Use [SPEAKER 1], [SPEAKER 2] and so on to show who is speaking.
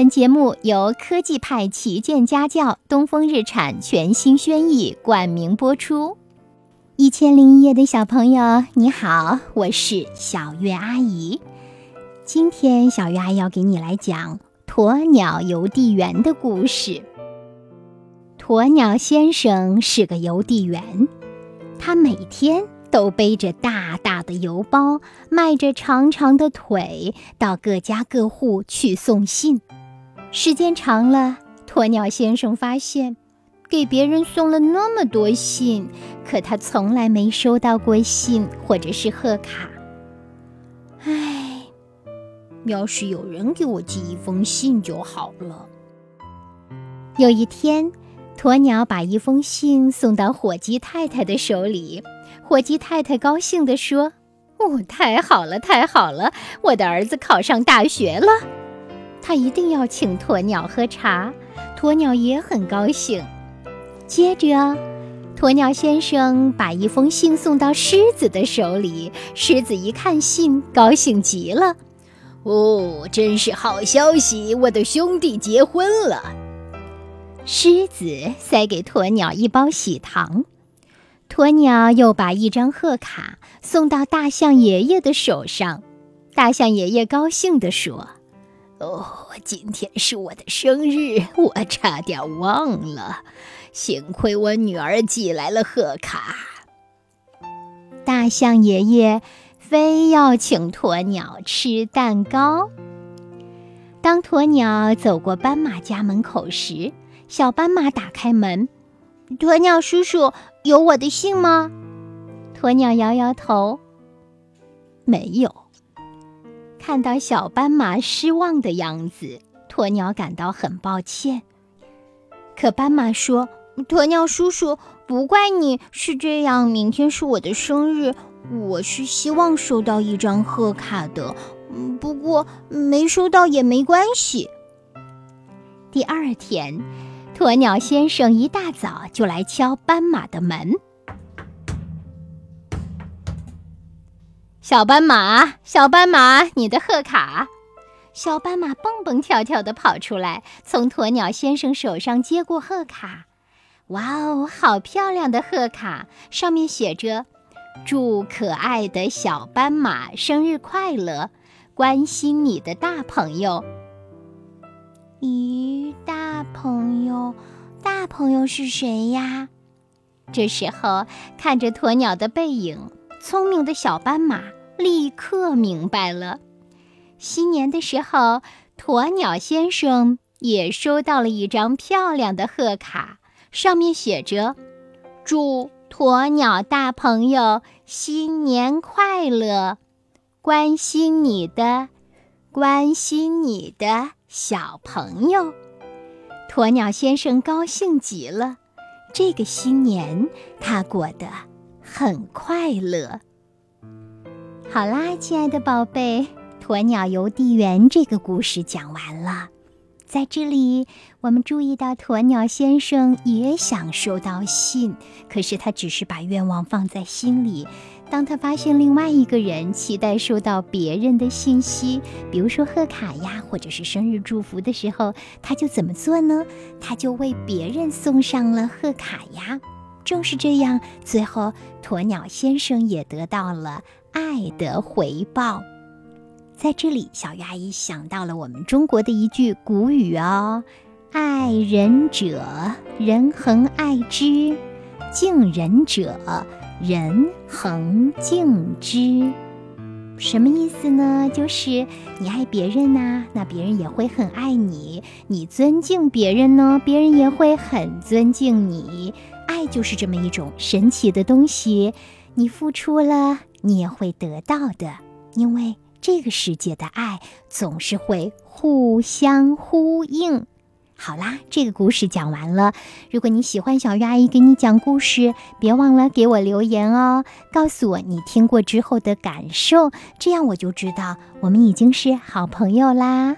[SPEAKER 1] 本节目由科技派旗舰家教东风日产全新轩逸冠名播出。一千零一夜的小朋友，你好，我是小月阿姨。今天小月阿姨要给你来讲鸵鸟邮递员的故事。鸵鸟先生是个邮递员，他每天都背着大大的邮包，迈着长长的腿，到各家各户去送信。时间长了，鸵鸟先生发现，给别人送了那么多信，可他从来没收到过信或者是贺卡。唉，要是有人给我寄一封信就好了。有一天，鸵鸟把一封信送到火鸡太太的手里，火鸡太太高兴地说：“哦，太好了，太好了，我的儿子考上大学了。”他一定要请鸵鸟喝茶，鸵鸟也很高兴。接着，鸵鸟先生把一封信送到狮子的手里，狮子一看信，高兴极了。
[SPEAKER 2] 哦，真是好消息！我的兄弟结婚了。
[SPEAKER 1] 狮子塞给鸵鸟一包喜糖，鸵鸟又把一张贺卡送到大象爷爷的手上，大象爷爷高兴地说。
[SPEAKER 2] 哦，今天是我的生日，我差点忘了。幸亏我女儿寄来了贺卡。
[SPEAKER 1] 大象爷爷非要请鸵鸟吃蛋糕。当鸵鸟走过斑马家门口时，小斑马打开门：“鸵鸟叔叔，有我的信吗？”鸵鸟摇摇头：“
[SPEAKER 2] 没有。”
[SPEAKER 1] 看到小斑马失望的样子，鸵鸟感到很抱歉。可斑马说：“鸵鸟叔叔，不怪你是这样。明天是我的生日，我是希望收到一张贺卡的。不过没收到也没关系。”第二天，鸵鸟先生一大早就来敲斑马的门。小斑马，小斑马，你的贺卡！小斑马蹦蹦跳跳地跑出来，从鸵鸟先生手上接过贺卡。哇哦，好漂亮的贺卡！上面写着：“祝可爱的小斑马生日快乐，关心你的大朋友。”咦，大朋友，大朋友是谁呀？这时候看着鸵鸟的背影，聪明的小斑马。立刻明白了。新年的时候，鸵鸟先生也收到了一张漂亮的贺卡，上面写着：“祝鸵鸟大朋友新年快乐，关心你的，关心你的小朋友。”鸵鸟先生高兴极了，这个新年他过得很快乐。好啦，亲爱的宝贝，《鸵鸟邮递员》这个故事讲完了。在这里，我们注意到鸵鸟先生也想收到信，可是他只是把愿望放在心里。当他发现另外一个人期待收到别人的信息，比如说贺卡呀，或者是生日祝福的时候，他就怎么做呢？他就为别人送上了贺卡呀。正是这样，最后鸵鸟先生也得到了。爱的回报，在这里，小鱼阿姨想到了我们中国的一句古语哦：“爱人者，人恒爱之；敬人者，人恒敬之。”什么意思呢？就是你爱别人呐，那别人也会很爱你；你尊敬别人呢，别人也会很尊敬你。爱就是这么一种神奇的东西，你付出了。你也会得到的，因为这个世界的爱总是会互相呼应。好啦，这个故事讲完了。如果你喜欢小鱼阿姨给你讲故事，别忘了给我留言哦，告诉我你听过之后的感受，这样我就知道我们已经是好朋友啦。